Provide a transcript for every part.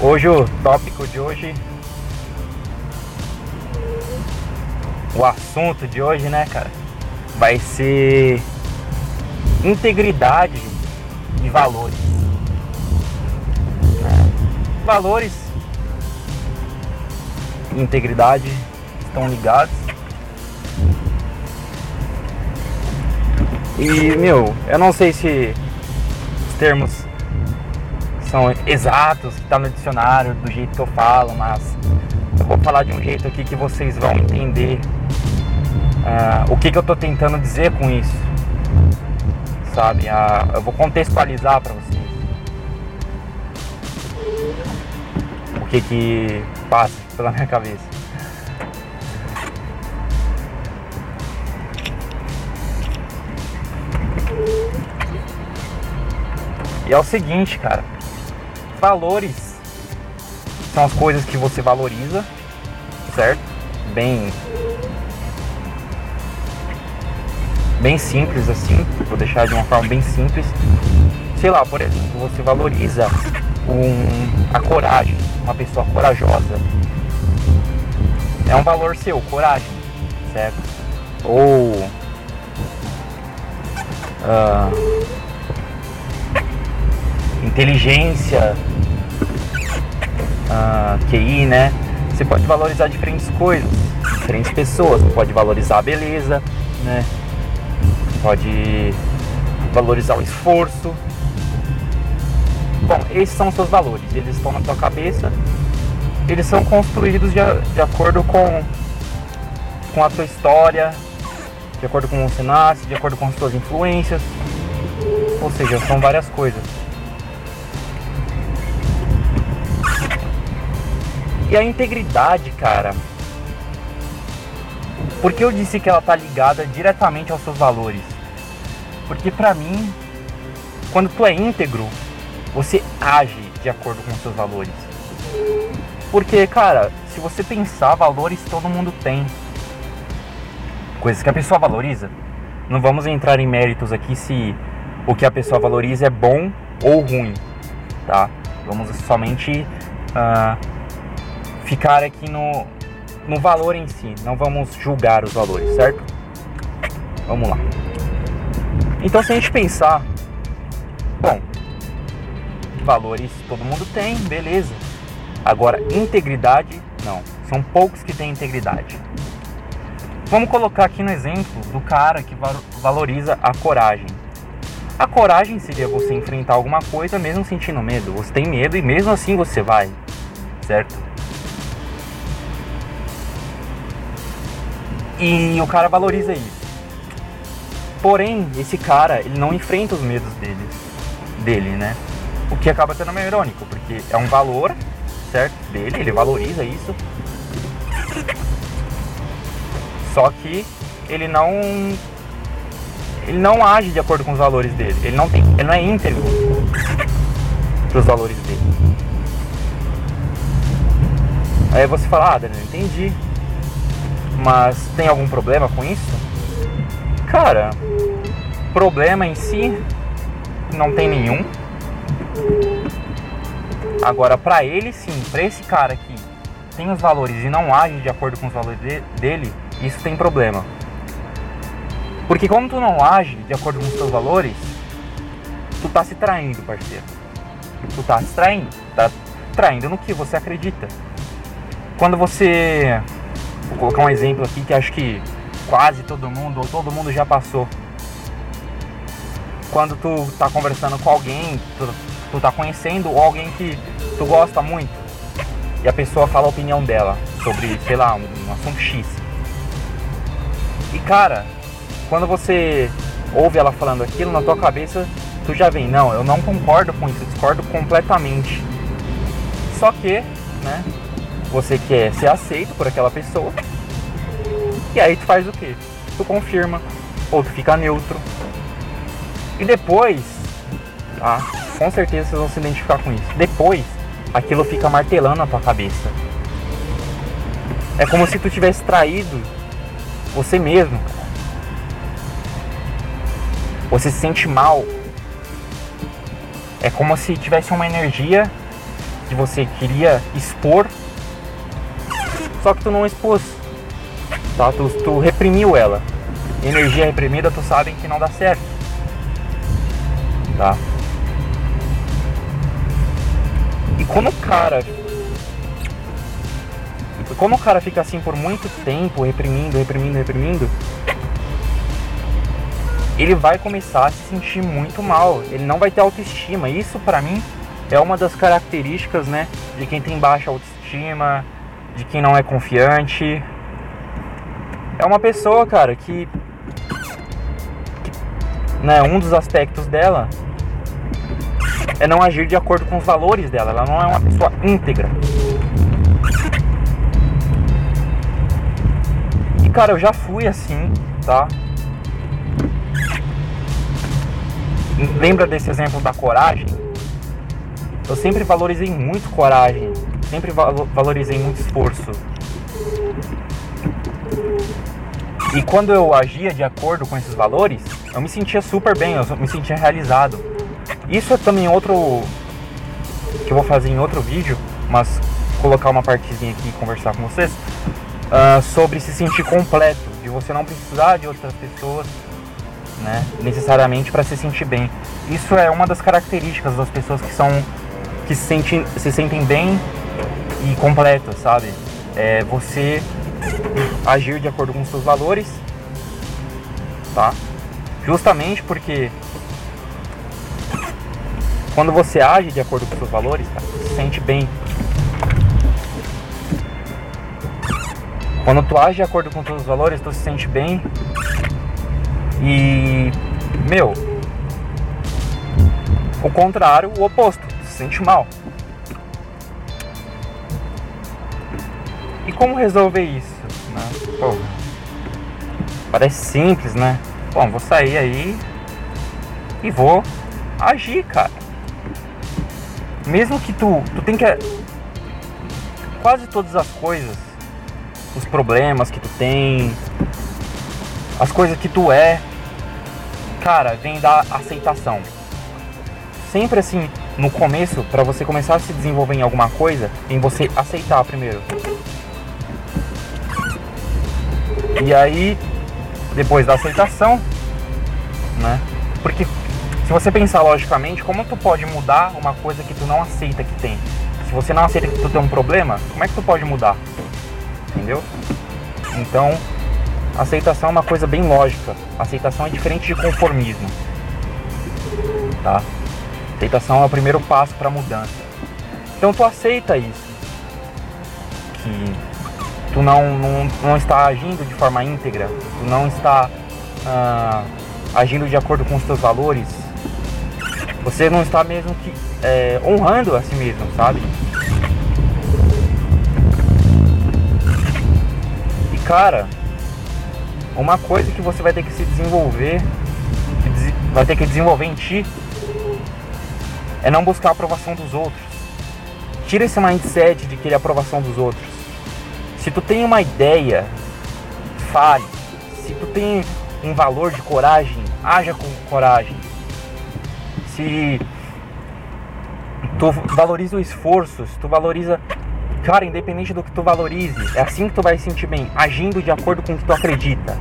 Hoje o tópico de hoje o assunto de hoje, né, cara, vai ser integridade e valores. Valores e integridade estão ligados. E, meu, eu não sei se os termos são exatos, que tá no dicionário, do jeito que eu falo, mas eu vou falar de um jeito aqui que vocês vão entender uh, o que, que eu tô tentando dizer com isso. Sabe? Uh, eu vou contextualizar para vocês. O que que passa pela minha cabeça. E é o seguinte, cara. Valores são as coisas que você valoriza, certo? Bem bem simples assim, vou deixar de uma forma bem simples. Sei lá, por exemplo, você valoriza um, a coragem, uma pessoa corajosa. É um valor seu, coragem, certo? Ou uh, inteligência, uh, QI, né? Você pode valorizar diferentes coisas, diferentes pessoas. Você pode valorizar a beleza, né? Pode valorizar o esforço. Bom, esses são os seus valores. Eles estão na tua cabeça. Eles são construídos de, de acordo com, com a tua história, de acordo com o nasce, de acordo com as tuas influências. Ou seja, são várias coisas. E a integridade, cara. Por que eu disse que ela tá ligada diretamente aos seus valores? Porque pra mim, quando tu é íntegro, você age de acordo com os seus valores. Porque, cara, se você pensar, valores todo mundo tem. Coisas que a pessoa valoriza. Não vamos entrar em méritos aqui se o que a pessoa valoriza é bom ou ruim, tá? Vamos somente uh, ficar aqui no, no valor em si, não vamos julgar os valores, certo? Vamos lá. Então, se a gente pensar, bom, valores todo mundo tem, beleza. Agora, integridade, não. São poucos que têm integridade. Vamos colocar aqui no exemplo do cara que valoriza a coragem. A coragem seria você enfrentar alguma coisa mesmo sentindo medo. Você tem medo e mesmo assim você vai, certo? E o cara valoriza isso. Porém, esse cara, ele não enfrenta os medos dele, dele, né? O que acaba sendo meio irônico, porque é um valor, certo, dele, ele valoriza isso. Só que ele não ele não age de acordo com os valores dele. Ele não tem, ele não é íntegro para os valores dele. Aí você fala, ah, Daniel, entendi. Mas tem algum problema com isso? Cara, problema em si não tem nenhum. Agora, para ele sim, para esse cara que tem os valores e não age de acordo com os valores de, dele, isso tem problema. Porque quando tu não age de acordo com os teus valores, tu tá se traindo, parceiro. Tu tá se traindo, tá traindo no que você acredita. Quando você Vou colocar um exemplo aqui que acho que quase todo mundo ou todo mundo já passou. Quando tu tá conversando com alguém, tu, tu tá conhecendo alguém que tu gosta muito e a pessoa fala a opinião dela sobre, sei lá, um, um assunto X. E cara, quando você ouve ela falando aquilo na tua cabeça, tu já vem, não, eu não concordo com isso, eu discordo completamente. Só que, né, você quer ser aceito por aquela pessoa. E aí tu faz o que? Tu confirma, ou tu fica neutro. E depois, tá? Com certeza vocês vão se identificar com isso. Depois, aquilo fica martelando na tua cabeça. É como se tu tivesse traído você mesmo. Você se sente mal. É como se tivesse uma energia que você queria expor, só que tu não expôs, tá? Tu, tu reprimiu ela. Energia reprimida, tu sabe que não dá certo, tá? E quando o cara quando o cara fica assim por muito tempo, reprimindo, reprimindo, reprimindo, ele vai começar a se sentir muito mal. Ele não vai ter autoestima. Isso para mim é uma das características, né, de quem tem baixa autoestima, de quem não é confiante. É uma pessoa, cara, que, que né, um dos aspectos dela é não agir de acordo com os valores dela. Ela não é uma pessoa íntegra. E cara, eu já fui assim, tá? Lembra desse exemplo da coragem? Eu sempre valorizei muito coragem, sempre valorizei muito esforço. E quando eu agia de acordo com esses valores, eu me sentia super bem, eu me sentia realizado. Isso é também outro que eu vou fazer em outro vídeo, mas colocar uma partezinha aqui e conversar com vocês uh, sobre se sentir completo, de você não precisar de outras pessoas, né, necessariamente para se sentir bem. Isso é uma das características das pessoas que são que se sentem, se sentem bem completas, sabe? É você agir de acordo com seus valores, tá? Justamente porque quando você age de acordo com seus valores, cara, você se sente bem, Quando tu age de acordo com os valores, tu se sente bem. E, meu, o contrário, o oposto, tu se sente mal. Como resolver isso? Né? Pô, parece simples, né? Bom, vou sair aí e vou agir, cara. Mesmo que tu, tu tem que quase todas as coisas os problemas que tu tem, as coisas que tu é, cara, vem da aceitação. Sempre assim, no começo, para você começar a se desenvolver em alguma coisa, em você aceitar primeiro. E aí, depois da aceitação, né? Porque se você pensar logicamente, como tu pode mudar uma coisa que tu não aceita que tem? Se você não aceita que tu tem um problema, como é que tu pode mudar? entendeu? Então, aceitação é uma coisa bem lógica. Aceitação é diferente de conformismo, tá? Aceitação é o primeiro passo para mudança. Então, tu aceita isso, que tu não, não, não está agindo de forma íntegra, tu não está ah, agindo de acordo com os teus valores, você não está mesmo que é, honrando a si mesmo, sabe? cara, uma coisa que você vai ter que se desenvolver, vai ter que desenvolver em ti, é não buscar a aprovação dos outros. Tira esse mindset de querer a aprovação dos outros. Se tu tem uma ideia, fale. Se tu tem um valor de coragem, haja com coragem. Se tu valoriza o esforço, se tu valoriza Cara, independente do que tu valorize, é assim que tu vai se sentir bem, agindo de acordo com o que tu acredita.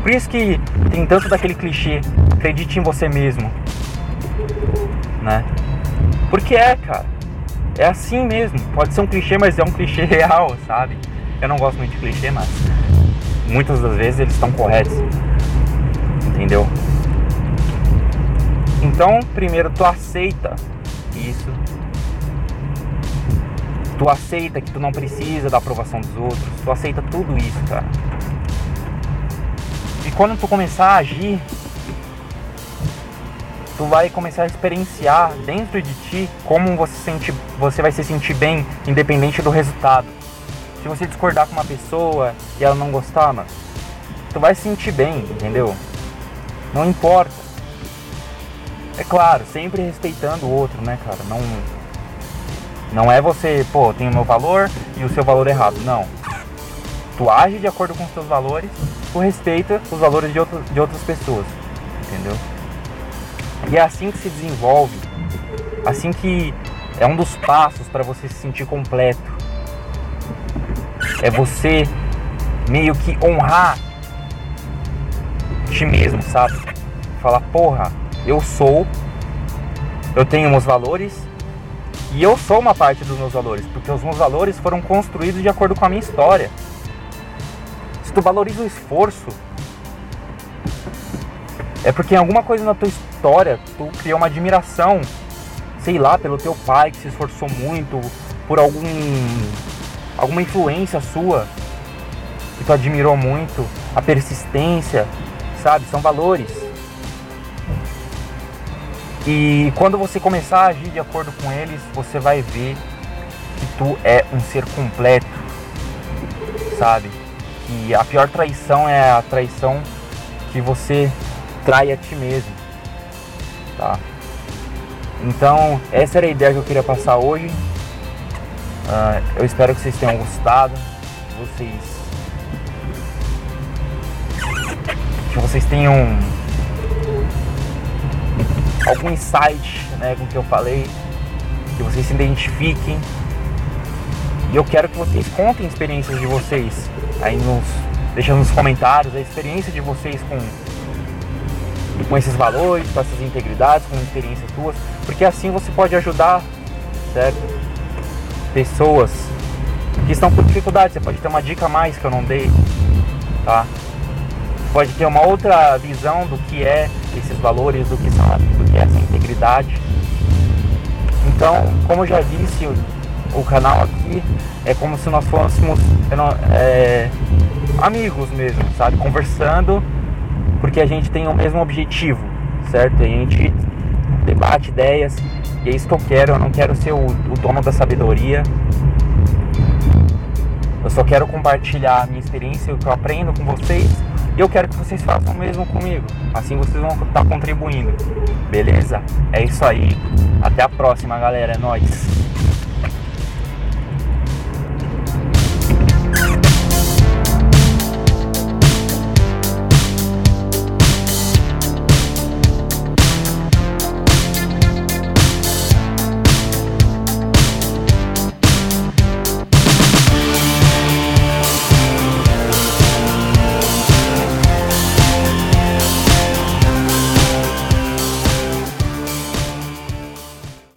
Por isso que tem tanto daquele clichê, acredite em você mesmo. Né? Porque é, cara. É assim mesmo. Pode ser um clichê, mas é um clichê real, sabe? Eu não gosto muito de clichê, mas muitas das vezes eles estão corretos. Entendeu? Então, primeiro tu aceita isso Tu aceita que tu não precisa da aprovação dos outros. Tu aceita tudo isso, cara. E quando tu começar a agir, tu vai começar a experienciar dentro de ti como você, sente, você vai se sentir bem, independente do resultado. Se você discordar com uma pessoa e ela não gostar, mano, tu vai se sentir bem, entendeu? Não importa. É claro, sempre respeitando o outro, né, cara? Não não é você, pô, tem o meu valor e o seu valor errado. Não. Tu age de acordo com os teus valores, tu respeita os valores de, outro, de outras pessoas. Entendeu? E é assim que se desenvolve, assim que É um dos passos para você se sentir completo. É você meio que honrar ti mesmo, sabe? Falar, porra, eu sou, eu tenho meus valores e eu sou uma parte dos meus valores, porque os meus valores foram construídos de acordo com a minha história. Se tu valoriza o esforço, é porque alguma coisa na tua história tu criou uma admiração, sei lá, pelo teu pai que se esforçou muito, por algum alguma influência sua que tu admirou muito, a persistência, sabe? São valores. E quando você começar a agir de acordo com eles, você vai ver que tu é um ser completo, sabe? Que a pior traição é a traição que você trai a ti mesmo, tá? Então, essa era a ideia que eu queria passar hoje. Uh, eu espero que vocês tenham gostado. Vocês. Que vocês tenham algum insight né, com o que eu falei. Que vocês se identifiquem. E eu quero que vocês contem experiências de vocês aí nos. Deixando nos comentários a experiência de vocês com com esses valores, com essas integridades, com experiências tuas, porque assim você pode ajudar, certo? Pessoas que estão com dificuldade. Você pode ter uma dica a mais que eu não dei, tá? Pode ter uma outra visão do que é esses valores, do que são, do que é essa integridade. Então, como eu já disse, o, o canal aqui é como se nós fôssemos é, amigos mesmo, sabe? Conversando porque a gente tem o mesmo objetivo, certo? A gente debate ideias e é isso que eu quero. Eu não quero ser o, o dono da sabedoria. Eu só quero compartilhar a minha experiência, o que eu aprendo com vocês. E eu quero que vocês façam o mesmo comigo. Assim vocês vão estar contribuindo. Beleza? É isso aí. Até a próxima, galera. É nóis.